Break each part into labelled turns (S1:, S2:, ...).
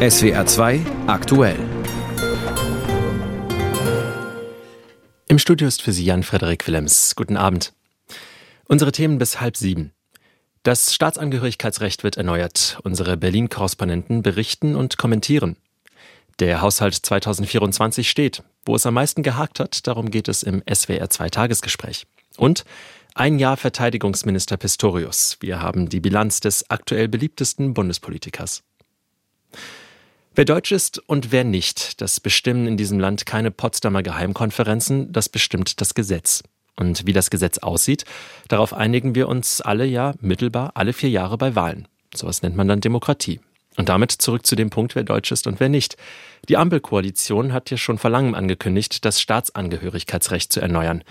S1: SWR 2 aktuell.
S2: Im Studio ist für Sie Jan-Frederik Willems. Guten Abend. Unsere Themen bis halb sieben. Das Staatsangehörigkeitsrecht wird erneuert. Unsere Berlin-Korrespondenten berichten und kommentieren. Der Haushalt 2024 steht. Wo es am meisten gehakt hat, darum geht es im SWR 2 Tagesgespräch. Und ein Jahr Verteidigungsminister Pistorius. Wir haben die Bilanz des aktuell beliebtesten Bundespolitikers. Wer deutsch ist und wer nicht, das bestimmen in diesem Land keine Potsdamer Geheimkonferenzen, das bestimmt das Gesetz. Und wie das Gesetz aussieht, darauf einigen wir uns alle ja mittelbar alle vier Jahre bei Wahlen. Sowas nennt man dann Demokratie. Und damit zurück zu dem Punkt, wer deutsch ist und wer nicht. Die Ampelkoalition hat ja schon vor langem angekündigt, das Staatsangehörigkeitsrecht zu erneuern.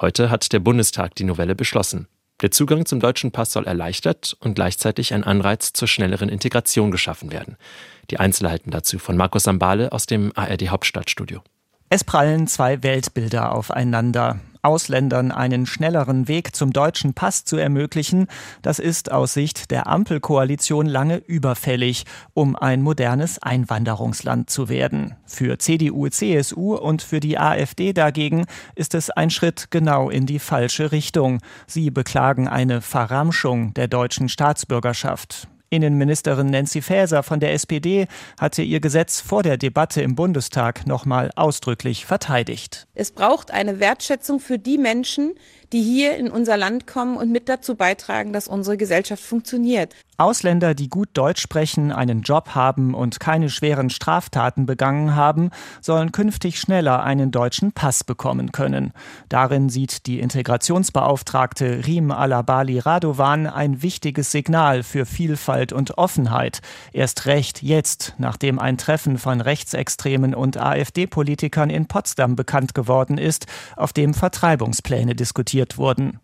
S2: Heute hat der Bundestag die Novelle beschlossen. Der Zugang zum deutschen Pass soll erleichtert und gleichzeitig ein Anreiz zur schnelleren Integration geschaffen werden. Die Einzelheiten dazu von Markus Sambale aus dem ARD Hauptstadtstudio.
S3: Es prallen zwei Weltbilder aufeinander. Ausländern einen schnelleren Weg zum deutschen Pass zu ermöglichen, das ist aus Sicht der Ampelkoalition lange überfällig, um ein modernes Einwanderungsland zu werden. Für CDU, CSU und für die AfD dagegen ist es ein Schritt genau in die falsche Richtung. Sie beklagen eine Verramschung der deutschen Staatsbürgerschaft. Innenministerin Nancy Faeser von der SPD hatte ihr Gesetz vor der Debatte im Bundestag nochmal ausdrücklich verteidigt.
S4: Es braucht eine Wertschätzung für die Menschen, die hier in unser Land kommen und mit dazu beitragen, dass unsere Gesellschaft funktioniert.
S3: Ausländer, die gut Deutsch sprechen, einen Job haben und keine schweren Straftaten begangen haben, sollen künftig schneller einen deutschen Pass bekommen können. Darin sieht die Integrationsbeauftragte Riem Alabali Radovan ein wichtiges Signal für Vielfalt und Offenheit. Erst recht jetzt, nachdem ein Treffen von Rechtsextremen und AfD-Politikern in Potsdam bekannt geworden ist, auf dem Vertreibungspläne diskutiert diskutiert wurden.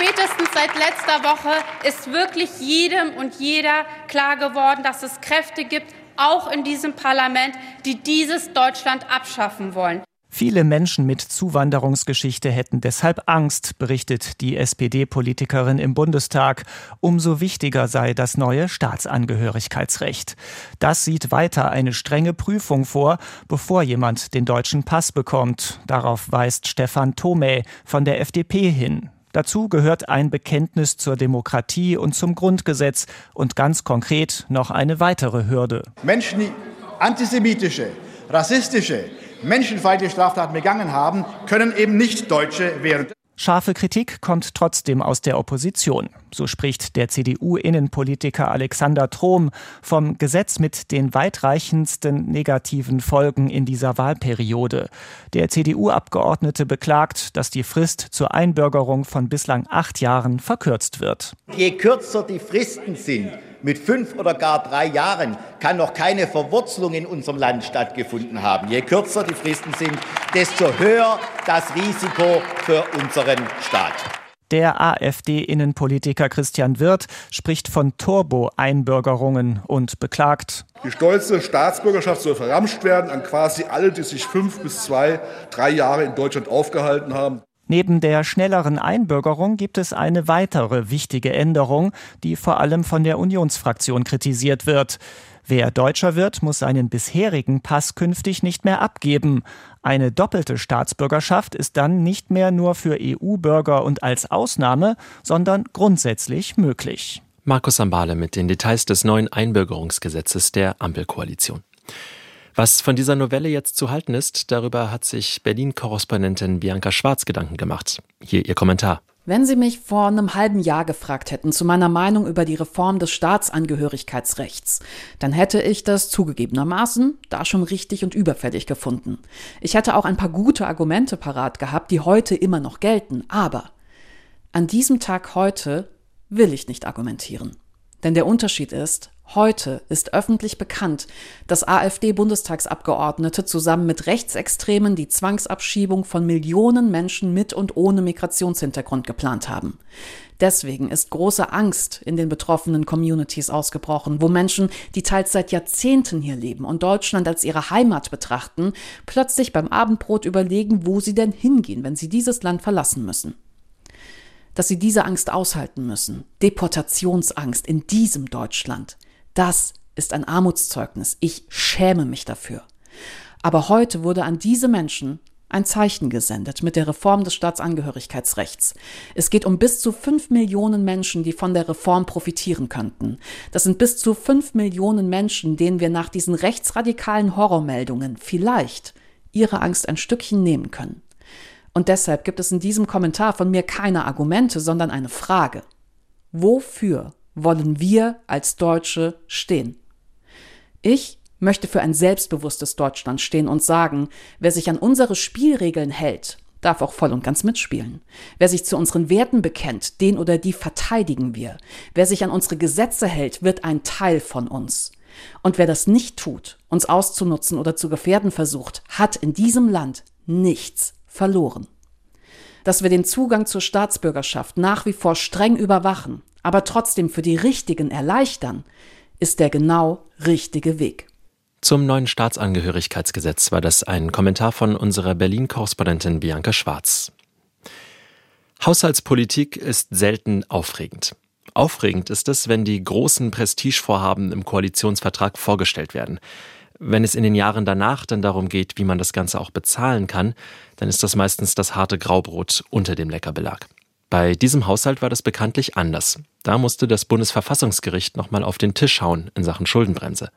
S5: Spätestens seit letzter Woche ist wirklich jedem und jeder klar geworden, dass es Kräfte gibt, auch in diesem Parlament, die dieses Deutschland abschaffen wollen.
S3: Viele Menschen mit Zuwanderungsgeschichte hätten deshalb Angst, berichtet die SPD-Politikerin im Bundestag. Umso wichtiger sei das neue Staatsangehörigkeitsrecht. Das sieht weiter eine strenge Prüfung vor, bevor jemand den deutschen Pass bekommt. Darauf weist Stefan Thome von der FDP hin. Dazu gehört ein Bekenntnis zur Demokratie und zum Grundgesetz und ganz konkret noch eine weitere Hürde.
S6: Menschen, die antisemitische, rassistische, menschenfeindliche Straftaten begangen haben, können eben nicht Deutsche werden.
S3: Scharfe Kritik kommt trotzdem aus der Opposition. So spricht der CDU-Innenpolitiker Alexander Trom vom Gesetz mit den weitreichendsten negativen Folgen in dieser Wahlperiode. Der CDU-Abgeordnete beklagt, dass die Frist zur Einbürgerung von bislang acht Jahren verkürzt wird.
S7: Je kürzer die Fristen sind, mit fünf oder gar drei Jahren kann noch keine Verwurzelung in unserem Land stattgefunden haben. Je kürzer die Fristen sind, desto höher das Risiko für unseren Staat.
S3: Der AfD-Innenpolitiker Christian Wirth spricht von Turbo-Einbürgerungen und beklagt,
S8: die stolze Staatsbürgerschaft soll verramscht werden an quasi alle, die sich fünf bis zwei, drei Jahre in Deutschland aufgehalten haben.
S3: Neben der schnelleren Einbürgerung gibt es eine weitere wichtige Änderung, die vor allem von der Unionsfraktion kritisiert wird. Wer Deutscher wird, muss seinen bisherigen Pass künftig nicht mehr abgeben. Eine doppelte Staatsbürgerschaft ist dann nicht mehr nur für EU-Bürger und als Ausnahme, sondern grundsätzlich möglich.
S2: Markus Sambale mit den Details des neuen Einbürgerungsgesetzes der Ampelkoalition. Was von dieser Novelle jetzt zu halten ist, darüber hat sich Berlin-Korrespondentin Bianca Schwarz Gedanken gemacht. Hier ihr Kommentar.
S9: Wenn Sie mich vor einem halben Jahr gefragt hätten zu meiner Meinung über die Reform des Staatsangehörigkeitsrechts, dann hätte ich das zugegebenermaßen da schon richtig und überfällig gefunden. Ich hätte auch ein paar gute Argumente parat gehabt, die heute immer noch gelten, aber an diesem Tag heute will ich nicht argumentieren. Denn der Unterschied ist, Heute ist öffentlich bekannt, dass AfD-Bundestagsabgeordnete zusammen mit Rechtsextremen die Zwangsabschiebung von Millionen Menschen mit und ohne Migrationshintergrund geplant haben. Deswegen ist große Angst in den betroffenen Communities ausgebrochen, wo Menschen, die teils seit Jahrzehnten hier leben und Deutschland als ihre Heimat betrachten, plötzlich beim Abendbrot überlegen, wo sie denn hingehen, wenn sie dieses Land verlassen müssen dass sie diese Angst aushalten müssen. Deportationsangst in diesem Deutschland. Das ist ein Armutszeugnis. Ich schäme mich dafür. Aber heute wurde an diese Menschen ein Zeichen gesendet mit der Reform des Staatsangehörigkeitsrechts. Es geht um bis zu fünf Millionen Menschen, die von der Reform profitieren könnten. Das sind bis zu fünf Millionen Menschen, denen wir nach diesen rechtsradikalen Horrormeldungen vielleicht ihre Angst ein Stückchen nehmen können. Und deshalb gibt es in diesem Kommentar von mir keine Argumente, sondern eine Frage. Wofür wollen wir als Deutsche stehen? Ich möchte für ein selbstbewusstes Deutschland stehen und sagen, wer sich an unsere Spielregeln hält, darf auch voll und ganz mitspielen. Wer sich zu unseren Werten bekennt, den oder die verteidigen wir. Wer sich an unsere Gesetze hält, wird ein Teil von uns. Und wer das nicht tut, uns auszunutzen oder zu gefährden versucht, hat in diesem Land nichts verloren. Dass wir den Zugang zur Staatsbürgerschaft nach wie vor streng überwachen, aber trotzdem für die Richtigen erleichtern, ist der genau richtige Weg.
S2: Zum neuen Staatsangehörigkeitsgesetz war das ein Kommentar von unserer Berlin-Korrespondentin Bianca Schwarz. Haushaltspolitik ist selten aufregend. Aufregend ist es, wenn die großen Prestigevorhaben im Koalitionsvertrag vorgestellt werden. Wenn es in den Jahren danach dann darum geht, wie man das Ganze auch bezahlen kann, dann ist das meistens das harte Graubrot unter dem Leckerbelag. Bei diesem Haushalt war das bekanntlich anders. Da musste das Bundesverfassungsgericht nochmal auf den Tisch hauen in Sachen Schuldenbremse.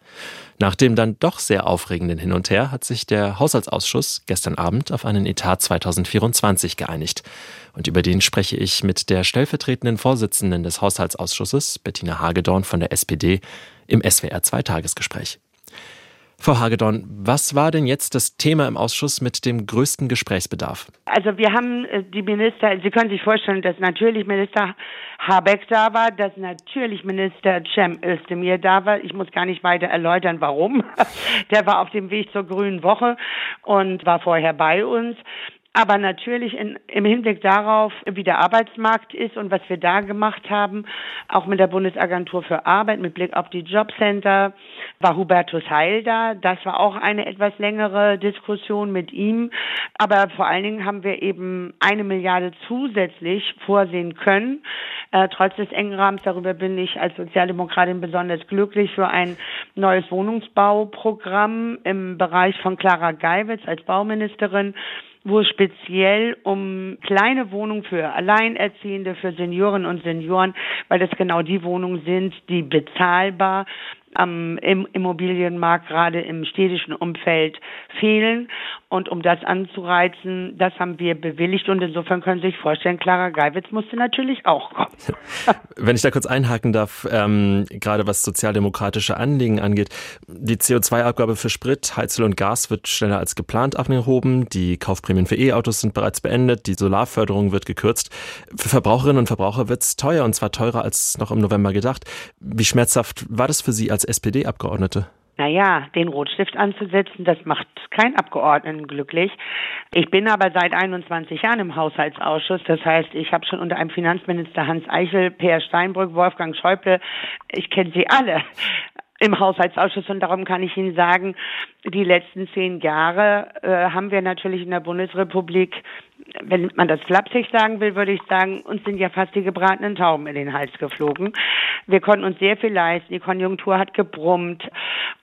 S2: Nach dem dann doch sehr aufregenden Hin und Her hat sich der Haushaltsausschuss gestern Abend auf einen Etat 2024 geeinigt. Und über den spreche ich mit der stellvertretenden Vorsitzenden des Haushaltsausschusses, Bettina Hagedorn von der SPD, im SWR 2 Tagesgespräch. Frau Hagedorn, was war denn jetzt das Thema im Ausschuss mit dem größten Gesprächsbedarf?
S10: Also wir haben äh, die Minister, Sie können sich vorstellen, dass natürlich Minister Habeck da war, dass natürlich Minister Cem Özdemir da war. Ich muss gar nicht weiter erläutern, warum. Der war auf dem Weg zur Grünen Woche und war vorher bei uns. Aber natürlich in, im Hinblick darauf, wie der Arbeitsmarkt ist und was wir da gemacht haben, auch mit der Bundesagentur für Arbeit, mit Blick auf die Jobcenter, war Hubertus Heil da. Das war auch eine etwas längere Diskussion mit ihm. Aber vor allen Dingen haben wir eben eine Milliarde zusätzlich vorsehen können. Äh, trotz des engen Rahmens, darüber bin ich als Sozialdemokratin besonders glücklich, für ein neues Wohnungsbauprogramm im Bereich von Clara Geiwitz als Bauministerin wo es speziell um kleine Wohnungen für Alleinerziehende, für Senioren und Senioren, weil das genau die Wohnungen sind, die bezahlbar am Immobilienmarkt gerade im städtischen Umfeld fehlen. Und um das anzureizen, das haben wir bewilligt. Und insofern können Sie sich vorstellen, Clara Geiwitz musste natürlich auch kommen.
S2: Wenn ich da kurz einhaken darf, ähm, gerade was sozialdemokratische Anliegen angeht, die CO2-Abgabe für Sprit, Heizöl und Gas wird schneller als geplant abgehoben. Die Kaufprämien für E-Autos sind bereits beendet. Die Solarförderung wird gekürzt. Für Verbraucherinnen und Verbraucher wird es teuer und zwar teurer als noch im November gedacht. Wie schmerzhaft war das für Sie als SPD-Abgeordnete?
S10: Naja, den Rotstift anzusetzen, das macht kein Abgeordneten glücklich. Ich bin aber seit 21 Jahren im Haushaltsausschuss. Das heißt, ich habe schon unter einem Finanzminister Hans Eichel, Peer Steinbrück, Wolfgang Schäuble, ich kenne sie alle im Haushaltsausschuss und darum kann ich Ihnen sagen, die letzten zehn Jahre äh, haben wir natürlich in der Bundesrepublik wenn man das flapsig sagen will, würde ich sagen, uns sind ja fast die gebratenen Tauben in den Hals geflogen. Wir konnten uns sehr viel leisten. Die Konjunktur hat gebrummt.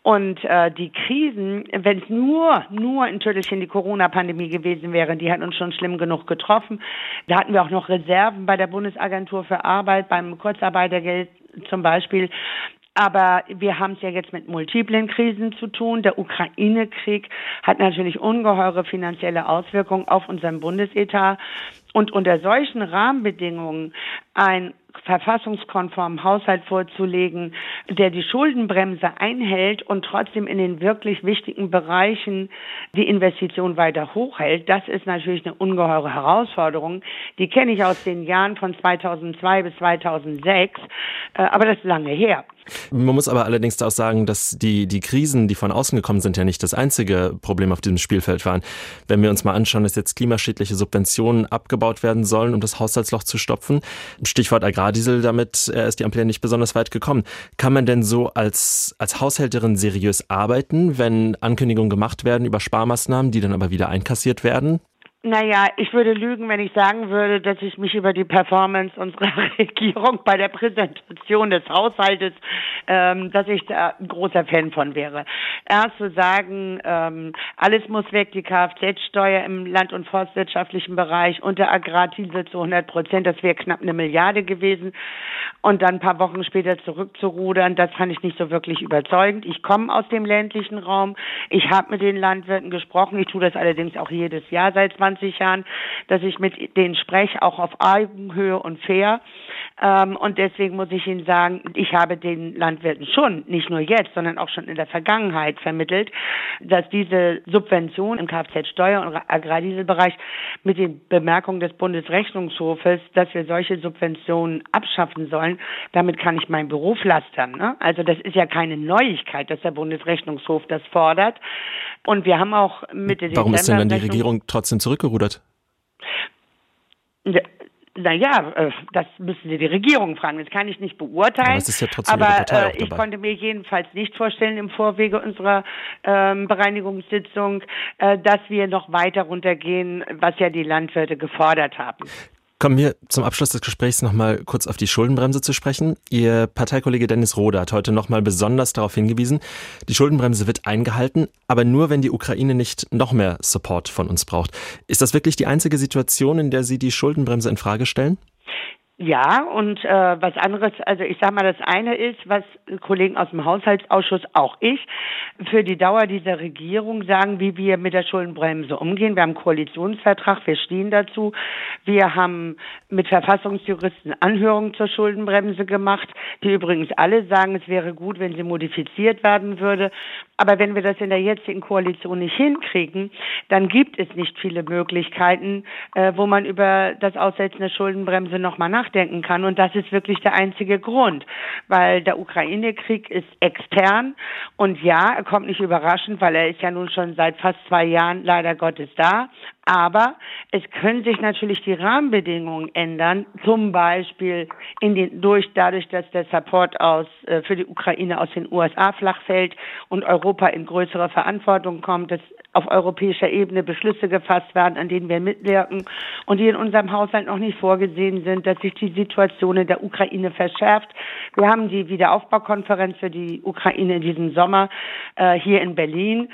S10: Und äh, die Krisen, wenn es nur, nur ein Tüttelchen die Corona-Pandemie gewesen wäre, die hat uns schon schlimm genug getroffen. Da hatten wir auch noch Reserven bei der Bundesagentur für Arbeit, beim Kurzarbeitergeld zum Beispiel. Aber wir haben es ja jetzt mit multiplen Krisen zu tun. Der Ukraine-Krieg hat natürlich ungeheure finanzielle Auswirkungen auf unseren Bundesetat. Und unter solchen Rahmenbedingungen ein verfassungskonformen Haushalt vorzulegen, der die Schuldenbremse einhält und trotzdem in den wirklich wichtigen Bereichen die Investition weiter hochhält, das ist natürlich eine ungeheure Herausforderung. Die kenne ich aus den Jahren von 2002 bis 2006, äh, aber das ist lange her.
S2: Man muss aber allerdings auch sagen, dass die, die Krisen, die von außen gekommen sind, ja nicht das einzige Problem auf diesem Spielfeld waren. Wenn wir uns mal anschauen, dass jetzt klimaschädliche Subventionen abgebaut werden sollen, um das Haushaltsloch zu stopfen, Stichwort Agrardiesel, damit ist die Ampel ja nicht besonders weit gekommen. Kann man denn so als, als Haushälterin seriös arbeiten, wenn Ankündigungen gemacht werden über Sparmaßnahmen, die dann aber wieder einkassiert werden?
S10: Naja, ich würde lügen, wenn ich sagen würde, dass ich mich über die Performance unserer Regierung bei der Präsentation des Haushaltes, ähm, dass ich da ein großer Fan von wäre. Erst zu sagen, ähm, alles muss weg, die Kfz-Steuer im land- und forstwirtschaftlichen Bereich und der Agrardiesel zu 100 Prozent, das wäre knapp eine Milliarde gewesen. Und dann ein paar Wochen später zurückzurudern, das fand ich nicht so wirklich überzeugend. Ich komme aus dem ländlichen Raum. Ich habe mit den Landwirten gesprochen. Ich tue das allerdings auch jedes Jahr seit 20 20 Jahren, dass ich mit denen spreche, auch auf Augenhöhe und fair. Ähm, und deswegen muss ich Ihnen sagen, ich habe den Landwirten schon, nicht nur jetzt, sondern auch schon in der Vergangenheit vermittelt, dass diese Subvention im Kfz-Steuer- und Agrardieselbereich mit den Bemerkungen des Bundesrechnungshofes, dass wir solche Subventionen abschaffen sollen, damit kann ich mein Büro pflastern. Ne? Also das ist ja keine Neuigkeit, dass der Bundesrechnungshof das fordert. Und wir haben auch Mitte
S2: Warum ist denn dann die Regierung trotzdem zurückgerudert?
S10: Naja, äh, das müssen Sie die Regierung fragen. Das kann ich nicht beurteilen. Aber,
S2: ist ja trotzdem
S10: aber äh, ich konnte mir jedenfalls nicht vorstellen im Vorwege unserer ähm, Bereinigungssitzung, äh, dass wir noch weiter runtergehen, was ja die Landwirte gefordert haben.
S2: Kommen wir zum Abschluss des Gesprächs nochmal kurz auf die Schuldenbremse zu sprechen. Ihr Parteikollege Dennis Rohde hat heute nochmal besonders darauf hingewiesen, die Schuldenbremse wird eingehalten, aber nur wenn die Ukraine nicht noch mehr Support von uns braucht. Ist das wirklich die einzige Situation, in der Sie die Schuldenbremse in Frage stellen?
S10: Ja, und äh, was anderes, also ich sage mal, das eine ist, was Kollegen aus dem Haushaltsausschuss, auch ich, für die Dauer dieser Regierung sagen, wie wir mit der Schuldenbremse umgehen. Wir haben einen Koalitionsvertrag, wir stehen dazu. Wir haben mit Verfassungsjuristen Anhörungen zur Schuldenbremse gemacht, die übrigens alle sagen, es wäre gut, wenn sie modifiziert werden würde. Aber wenn wir das in der jetzigen Koalition nicht hinkriegen, dann gibt es nicht viele Möglichkeiten, äh, wo man über das Aussetzen der Schuldenbremse nochmal nachdenken kann. Und das ist wirklich der einzige Grund, weil der Ukraine-Krieg ist extern und ja, er kommt nicht überraschend, weil er ist ja nun schon seit fast zwei Jahren leider Gottes da. Aber es können sich natürlich die Rahmenbedingungen ändern, zum Beispiel in den, durch, dadurch, dass der Support aus, äh, für die Ukraine aus den USA flach fällt und Europa in größere Verantwortung kommt, dass auf europäischer Ebene Beschlüsse gefasst werden, an denen wir mitwirken und die in unserem Haushalt noch nicht vorgesehen sind, dass sich die Situation in der Ukraine verschärft. Wir haben die Wiederaufbaukonferenz für die Ukraine in diesem Sommer äh, hier in Berlin.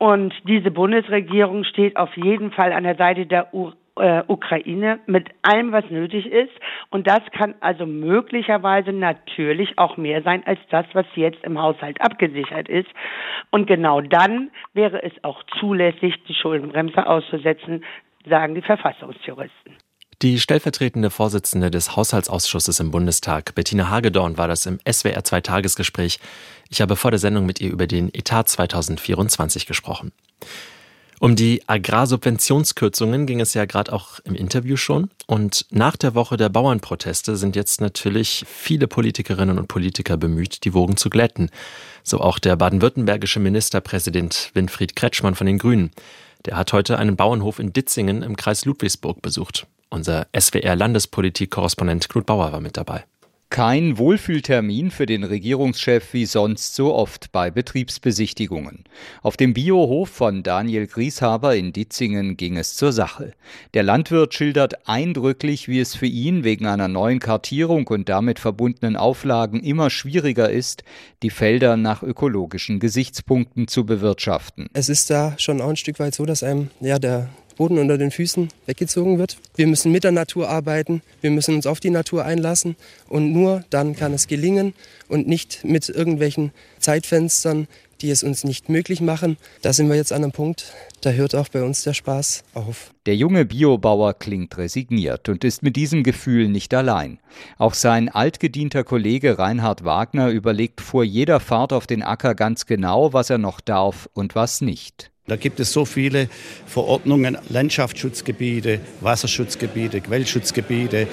S10: Und diese Bundesregierung steht auf jeden Fall an der Seite der U äh, Ukraine mit allem, was nötig ist. Und das kann also möglicherweise natürlich auch mehr sein als das, was jetzt im Haushalt abgesichert ist. Und genau dann wäre es auch zulässig, die Schuldenbremse auszusetzen, sagen die Verfassungsjuristen.
S2: Die stellvertretende Vorsitzende des Haushaltsausschusses im Bundestag, Bettina Hagedorn, war das im SWR 2 Tagesgespräch. Ich habe vor der Sendung mit ihr über den Etat 2024 gesprochen. Um die Agrarsubventionskürzungen ging es ja gerade auch im Interview schon. Und nach der Woche der Bauernproteste sind jetzt natürlich viele Politikerinnen und Politiker bemüht, die Wogen zu glätten. So auch der baden-württembergische Ministerpräsident Winfried Kretschmann von den Grünen. Der hat heute einen Bauernhof in Ditzingen im Kreis Ludwigsburg besucht. Unser SWR-Landespolitik-Korrespondent Knut Bauer war mit dabei.
S11: Kein Wohlfühltermin für den Regierungschef wie sonst so oft bei Betriebsbesichtigungen. Auf dem Biohof von Daniel Grieshaber in Ditzingen ging es zur Sache. Der Landwirt schildert eindrücklich, wie es für ihn wegen einer neuen Kartierung und damit verbundenen Auflagen immer schwieriger ist, die Felder nach ökologischen Gesichtspunkten zu bewirtschaften.
S12: Es ist da schon auch ein Stück weit so, dass einem ja der Boden unter den Füßen weggezogen wird. Wir müssen mit der Natur arbeiten, wir müssen uns auf die Natur einlassen und nur dann kann es gelingen und nicht mit irgendwelchen Zeitfenstern, die es uns nicht möglich machen. Da sind wir jetzt an einem Punkt, da hört auch bei uns der Spaß auf.
S11: Der junge Biobauer klingt resigniert und ist mit diesem Gefühl nicht allein. Auch sein altgedienter Kollege Reinhard Wagner überlegt vor jeder Fahrt auf den Acker ganz genau, was er noch darf und was nicht.
S13: Da gibt es so viele Verordnungen, Landschaftsschutzgebiete, Wasserschutzgebiete, Quellschutzgebiete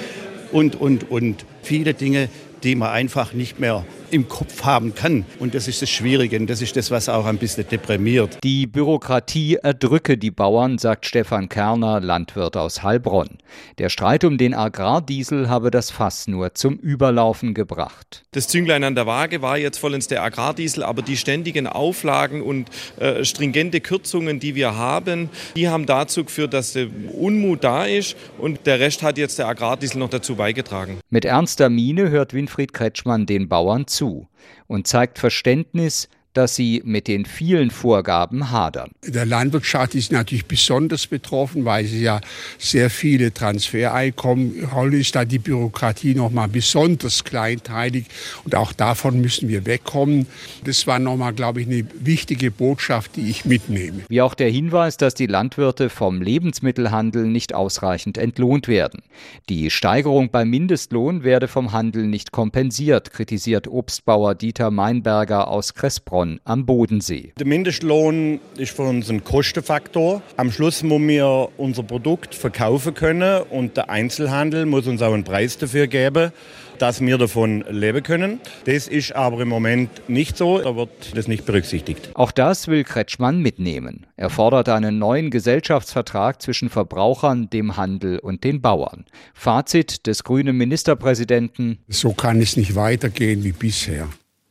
S13: und, und, und. Viele Dinge, die man einfach nicht mehr im Kopf haben kann. Und das ist das Schwierige und das ist das, was auch ein bisschen deprimiert.
S11: Die Bürokratie erdrücke die Bauern, sagt Stefan Kerner, Landwirt aus Heilbronn. Der Streit um den Agrardiesel habe das Fass nur zum Überlaufen gebracht.
S14: Das Zünglein an der Waage war jetzt vollends der Agrardiesel, aber die ständigen Auflagen und äh, stringente Kürzungen, die wir haben, die haben dazu geführt, dass der Unmut da ist und der Rest hat jetzt der Agrardiesel noch dazu beigetragen.
S11: Mit ernster Miene hört Winfried Kretschmann den Bauern zu und zeigt Verständnis, dass sie mit den vielen Vorgaben hadern.
S15: Der Landwirtschaft ist natürlich besonders betroffen, weil sie ja sehr viele Transfereinkommen holen, ist da die Bürokratie noch mal besonders kleinteilig und auch davon müssen wir wegkommen. Das war noch mal, glaube ich, eine wichtige Botschaft, die ich mitnehme.
S11: Wie auch der Hinweis, dass die Landwirte vom Lebensmittelhandel nicht ausreichend entlohnt werden. Die Steigerung beim Mindestlohn werde vom Handel nicht kompensiert, kritisiert Obstbauer Dieter Meinberger aus Kressbronn Lohn am Bodensee.
S16: Der Mindestlohn ist für uns ein Kostenfaktor. Am Schluss müssen wir unser Produkt verkaufen können und der Einzelhandel muss uns auch einen Preis dafür geben dass wir davon leben können. Das ist aber im Moment nicht so, da wird das nicht berücksichtigt.
S11: Auch das will Kretschmann mitnehmen. Er fordert einen neuen Gesellschaftsvertrag zwischen Verbrauchern, dem Handel und den Bauern. Fazit des grünen Ministerpräsidenten.
S15: So kann es nicht weitergehen wie bisher.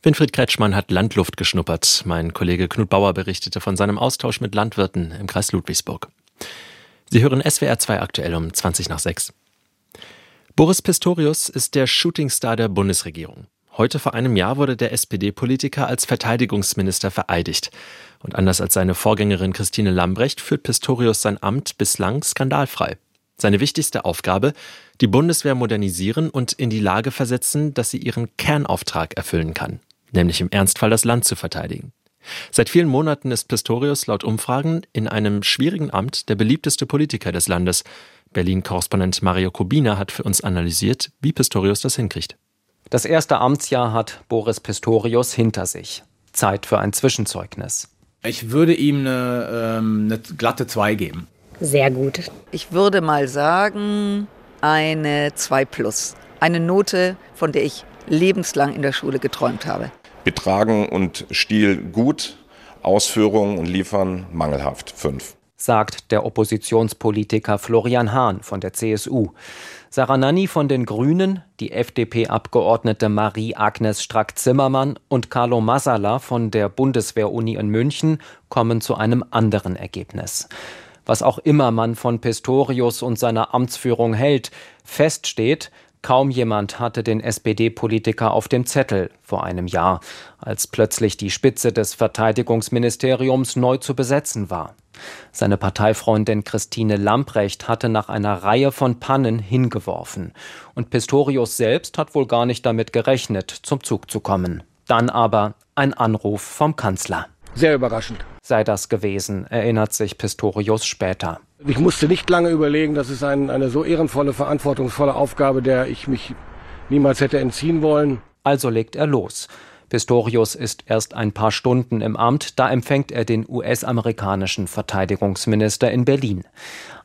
S2: Winfried Kretschmann hat Landluft geschnuppert. Mein Kollege Knut Bauer berichtete von seinem Austausch mit Landwirten im Kreis Ludwigsburg. Sie hören SWR 2 aktuell um 20 nach 6. Boris Pistorius ist der Shootingstar der Bundesregierung. Heute vor einem Jahr wurde der SPD-Politiker als Verteidigungsminister vereidigt. Und anders als seine Vorgängerin Christine Lambrecht führt Pistorius sein Amt bislang skandalfrei. Seine wichtigste Aufgabe, die Bundeswehr modernisieren und in die Lage versetzen, dass sie ihren Kernauftrag erfüllen kann nämlich im Ernstfall das Land zu verteidigen. Seit vielen Monaten ist Pistorius laut Umfragen in einem schwierigen Amt der beliebteste Politiker des Landes. Berlin-Korrespondent Mario Kubina hat für uns analysiert, wie Pistorius das hinkriegt.
S17: Das erste Amtsjahr hat Boris Pistorius hinter sich. Zeit für ein Zwischenzeugnis.
S18: Ich würde ihm eine, ähm, eine glatte 2 geben.
S19: Sehr gut. Ich würde mal sagen, eine 2 plus. Eine Note, von der ich lebenslang in der Schule geträumt habe.
S20: Betragen und Stil gut, Ausführungen und Liefern mangelhaft. Fünf.
S17: Sagt der Oppositionspolitiker Florian Hahn von der CSU. Sarah Nanni von den Grünen, die FDP-Abgeordnete Marie-Agnes Strack-Zimmermann und Carlo Massala von der Bundeswehr-Uni in München kommen zu einem anderen Ergebnis. Was auch immer man von Pistorius und seiner Amtsführung hält, feststeht, Kaum jemand hatte den SPD-Politiker auf dem Zettel vor einem Jahr, als plötzlich die Spitze des Verteidigungsministeriums neu zu besetzen war. Seine Parteifreundin Christine Lamprecht hatte nach einer Reihe von Pannen hingeworfen. Und Pistorius selbst hat wohl gar nicht damit gerechnet, zum Zug zu kommen. Dann aber ein Anruf vom Kanzler.
S21: Sehr überraschend.
S17: Sei das gewesen, erinnert sich Pistorius später.
S21: Ich musste nicht lange überlegen, das ist ein, eine so ehrenvolle, verantwortungsvolle Aufgabe, der ich mich niemals hätte entziehen wollen.
S17: Also legt er los. Pistorius ist erst ein paar Stunden im Amt, da empfängt er den US-amerikanischen Verteidigungsminister in Berlin.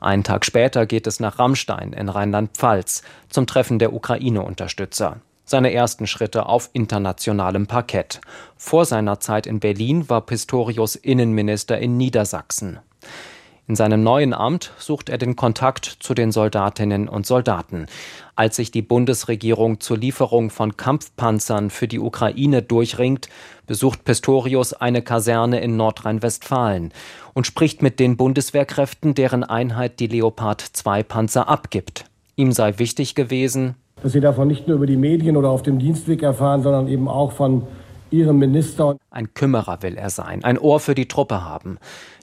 S17: Einen Tag später geht es nach Rammstein in Rheinland-Pfalz zum Treffen der Ukraine-Unterstützer. Seine ersten Schritte auf internationalem Parkett. Vor seiner Zeit in Berlin war Pistorius Innenminister in Niedersachsen. In seinem neuen Amt sucht er den Kontakt zu den Soldatinnen und Soldaten. Als sich die Bundesregierung zur Lieferung von Kampfpanzern für die Ukraine durchringt, besucht Pistorius eine Kaserne in Nordrhein-Westfalen und spricht mit den Bundeswehrkräften, deren Einheit die Leopard 2 Panzer abgibt. Ihm sei wichtig gewesen,
S21: dass sie davon nicht nur über die Medien oder auf dem Dienstweg erfahren, sondern eben auch von ihrem Minister.
S17: Ein Kümmerer will er sein, ein Ohr für die Truppe haben.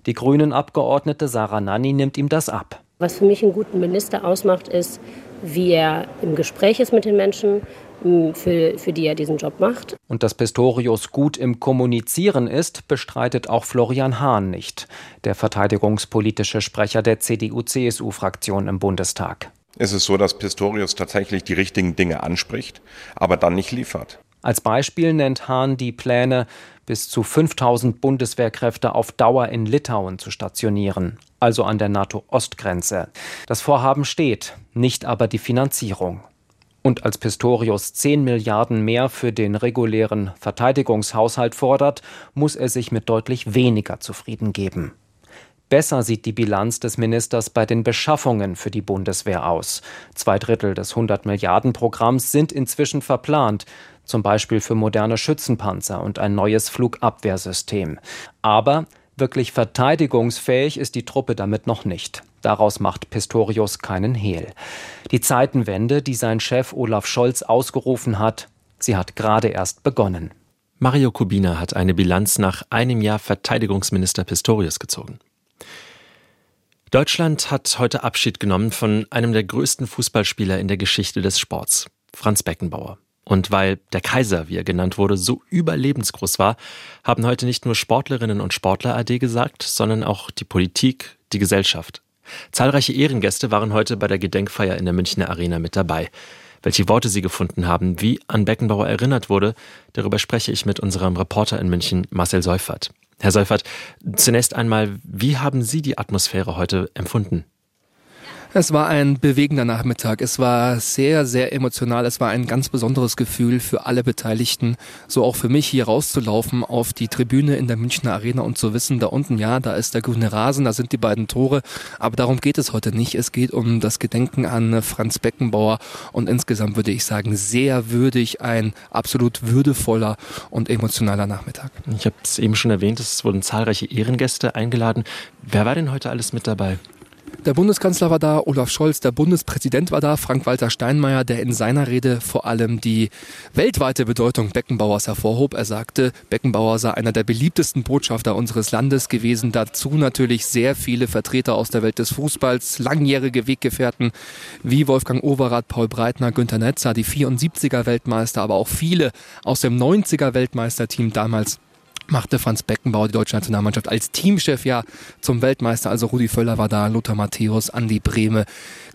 S17: Die Grünen-Abgeordnete Sarah Nanni nimmt ihm das ab.
S22: Was für mich einen guten Minister ausmacht, ist, wie er im Gespräch ist mit den Menschen, für, für die er diesen Job macht.
S17: Und dass Pistorius gut im Kommunizieren ist, bestreitet auch Florian Hahn nicht, der verteidigungspolitische Sprecher der CDU-CSU-Fraktion im Bundestag.
S20: Es ist so, dass Pistorius tatsächlich die richtigen Dinge anspricht, aber dann nicht liefert.
S17: Als Beispiel nennt Hahn die Pläne, bis zu 5000 Bundeswehrkräfte auf Dauer in Litauen zu stationieren, also an der NATO-Ostgrenze. Das Vorhaben steht, nicht aber die Finanzierung. Und als Pistorius 10 Milliarden mehr für den regulären Verteidigungshaushalt fordert, muss er sich mit deutlich weniger zufrieden geben. Besser sieht die Bilanz des Ministers bei den Beschaffungen für die Bundeswehr aus. Zwei Drittel des 100 Milliarden Programms sind inzwischen verplant, zum Beispiel für moderne Schützenpanzer und ein neues Flugabwehrsystem. Aber wirklich verteidigungsfähig ist die Truppe damit noch nicht. Daraus macht Pistorius keinen Hehl. Die Zeitenwende, die sein Chef Olaf Scholz ausgerufen hat, sie hat gerade erst begonnen.
S2: Mario Kubina hat eine Bilanz nach einem Jahr Verteidigungsminister Pistorius gezogen. Deutschland hat heute Abschied genommen von einem der größten Fußballspieler in der Geschichte des Sports, Franz Beckenbauer. Und weil der Kaiser, wie er genannt wurde, so überlebensgroß war, haben heute nicht nur Sportlerinnen und Sportler AD gesagt, sondern auch die Politik, die Gesellschaft. Zahlreiche Ehrengäste waren heute bei der Gedenkfeier in der Münchner Arena mit dabei. Welche Worte sie gefunden haben, wie an Beckenbauer erinnert wurde, darüber spreche ich mit unserem Reporter in München, Marcel Seufert. Herr Seufert, zunächst einmal, wie haben Sie die Atmosphäre heute empfunden?
S23: Es war ein bewegender Nachmittag. Es war sehr, sehr emotional. Es war ein ganz besonderes Gefühl für alle Beteiligten. So auch für mich hier rauszulaufen auf die Tribüne in der Münchner Arena und zu wissen, da unten, ja, da ist der grüne Rasen, da sind die beiden Tore. Aber darum geht es heute nicht. Es geht um das Gedenken an Franz Beckenbauer und insgesamt würde ich sagen, sehr würdig, ein absolut würdevoller und emotionaler Nachmittag.
S2: Ich habe es eben schon erwähnt, es wurden zahlreiche Ehrengäste eingeladen. Wer war denn heute alles mit dabei?
S23: Der Bundeskanzler war da, Olaf Scholz, der Bundespräsident war da, Frank-Walter Steinmeier, der in seiner Rede vor allem die weltweite Bedeutung Beckenbauers hervorhob. Er sagte, Beckenbauer sei einer der beliebtesten Botschafter unseres Landes gewesen. Dazu natürlich sehr viele Vertreter aus der Welt des Fußballs, langjährige Weggefährten wie Wolfgang Overath, Paul Breitner, Günter Netzer, die 74er Weltmeister, aber auch viele aus dem 90er Weltmeisterteam damals machte Franz Beckenbauer die deutsche Nationalmannschaft als Teamchef ja zum Weltmeister. Also Rudi Völler war da, Lothar Matthäus, Andi Brehme.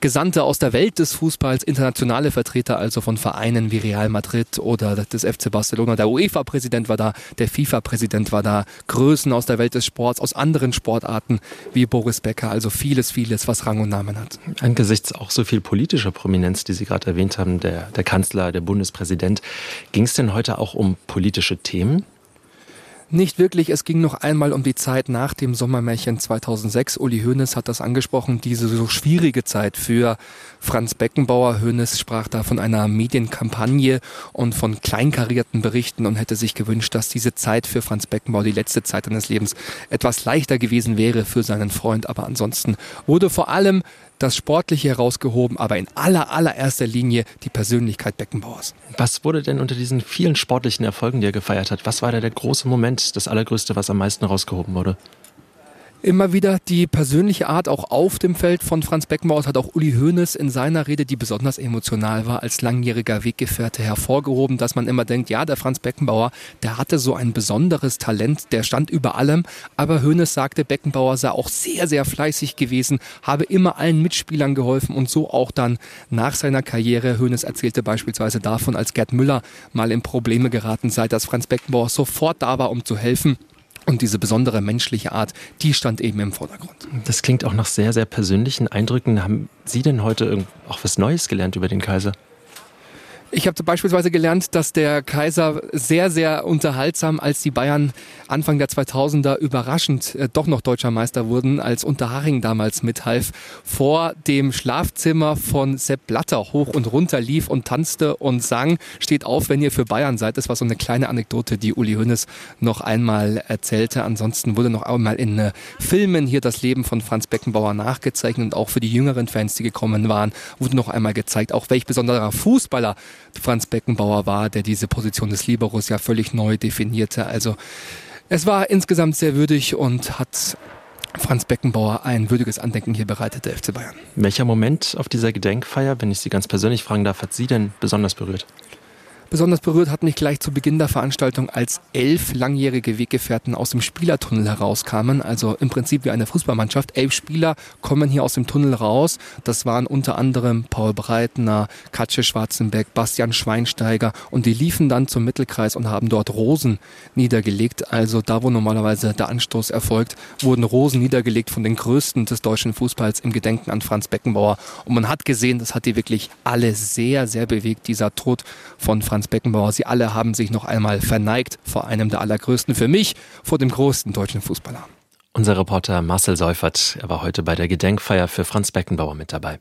S23: Gesandte aus der Welt des Fußballs, internationale Vertreter also von Vereinen wie Real Madrid oder des FC Barcelona. Der UEFA-Präsident war da, der FIFA-Präsident war da. Größen aus der Welt des Sports, aus anderen Sportarten wie Boris Becker. Also vieles, vieles, was Rang und Namen hat.
S2: Angesichts auch so viel politischer Prominenz, die Sie gerade erwähnt haben, der, der Kanzler, der Bundespräsident, ging es denn heute auch um politische Themen?
S23: Nicht wirklich. Es ging noch einmal um die Zeit nach dem Sommermärchen 2006. Uli Hoeneß hat das angesprochen, diese so schwierige Zeit für Franz Beckenbauer. Hoeneß sprach da von einer Medienkampagne und von kleinkarierten Berichten und hätte sich gewünscht, dass diese Zeit für Franz Beckenbauer, die letzte Zeit seines Lebens, etwas leichter gewesen wäre für seinen Freund. Aber ansonsten wurde vor allem das Sportliche herausgehoben, aber in aller, allererster Linie die Persönlichkeit Beckenbauers.
S2: Was wurde denn unter diesen vielen sportlichen Erfolgen, die er gefeiert hat, was war da der große Moment, das Allergrößte, was am meisten herausgehoben wurde?
S23: Immer wieder die persönliche Art auch auf dem Feld von Franz Beckenbauer hat auch Uli Hoeneß in seiner Rede, die besonders emotional war, als langjähriger Weggefährte hervorgehoben, dass man immer denkt, ja, der Franz Beckenbauer, der hatte so ein besonderes Talent, der stand über allem, aber Hoeneß sagte, Beckenbauer sei auch sehr, sehr fleißig gewesen, habe immer allen Mitspielern geholfen und so auch dann nach seiner Karriere. Hoeneß erzählte beispielsweise davon, als Gerd Müller mal in Probleme geraten sei, dass Franz Beckenbauer sofort da war, um zu helfen. Und diese besondere menschliche Art, die stand eben im Vordergrund.
S2: Das klingt auch nach sehr, sehr persönlichen Eindrücken. Haben Sie denn heute auch was Neues gelernt über den Kaiser?
S23: Ich habe beispielsweise gelernt, dass der Kaiser sehr, sehr unterhaltsam, als die Bayern Anfang der 2000er überraschend äh, doch noch deutscher Meister wurden, als Unterhaching damals mithalf, vor dem Schlafzimmer von Sepp Blatter hoch und runter lief und tanzte und sang, steht auf, wenn ihr für Bayern seid. Das war so eine kleine Anekdote, die Uli Hoeneß noch einmal erzählte. Ansonsten wurde noch einmal in äh, Filmen hier das Leben von Franz Beckenbauer nachgezeichnet und auch für die jüngeren Fans, die gekommen waren, wurde noch einmal gezeigt, auch welch besonderer Fußballer Franz Beckenbauer war, der diese Position des Liberos ja völlig neu definierte. Also es war insgesamt sehr würdig und hat Franz Beckenbauer ein würdiges Andenken hier bereitet, der FC Bayern.
S2: Welcher Moment auf dieser Gedenkfeier, wenn ich Sie ganz persönlich fragen darf, hat Sie denn besonders berührt?
S23: Besonders berührt hat mich gleich zu Beginn der Veranstaltung, als elf langjährige Weggefährten aus dem Spielertunnel herauskamen. Also im Prinzip wie eine Fußballmannschaft. Elf Spieler kommen hier aus dem Tunnel raus. Das waren unter anderem Paul Breitner, Katja Schwarzenbeck, Bastian Schweinsteiger und die liefen dann zum Mittelkreis und haben dort Rosen niedergelegt. Also da, wo normalerweise der Anstoß erfolgt, wurden Rosen niedergelegt von den Größten des deutschen Fußballs im Gedenken an Franz Beckenbauer. Und man hat gesehen, das hat die wirklich alle sehr, sehr bewegt, dieser Tod von Franz Beckenbauer. Sie alle haben sich noch einmal verneigt vor einem der allergrößten, für mich vor dem größten deutschen Fußballer.
S2: Unser Reporter Marcel Seufert, er war heute bei der Gedenkfeier für Franz Beckenbauer mit dabei.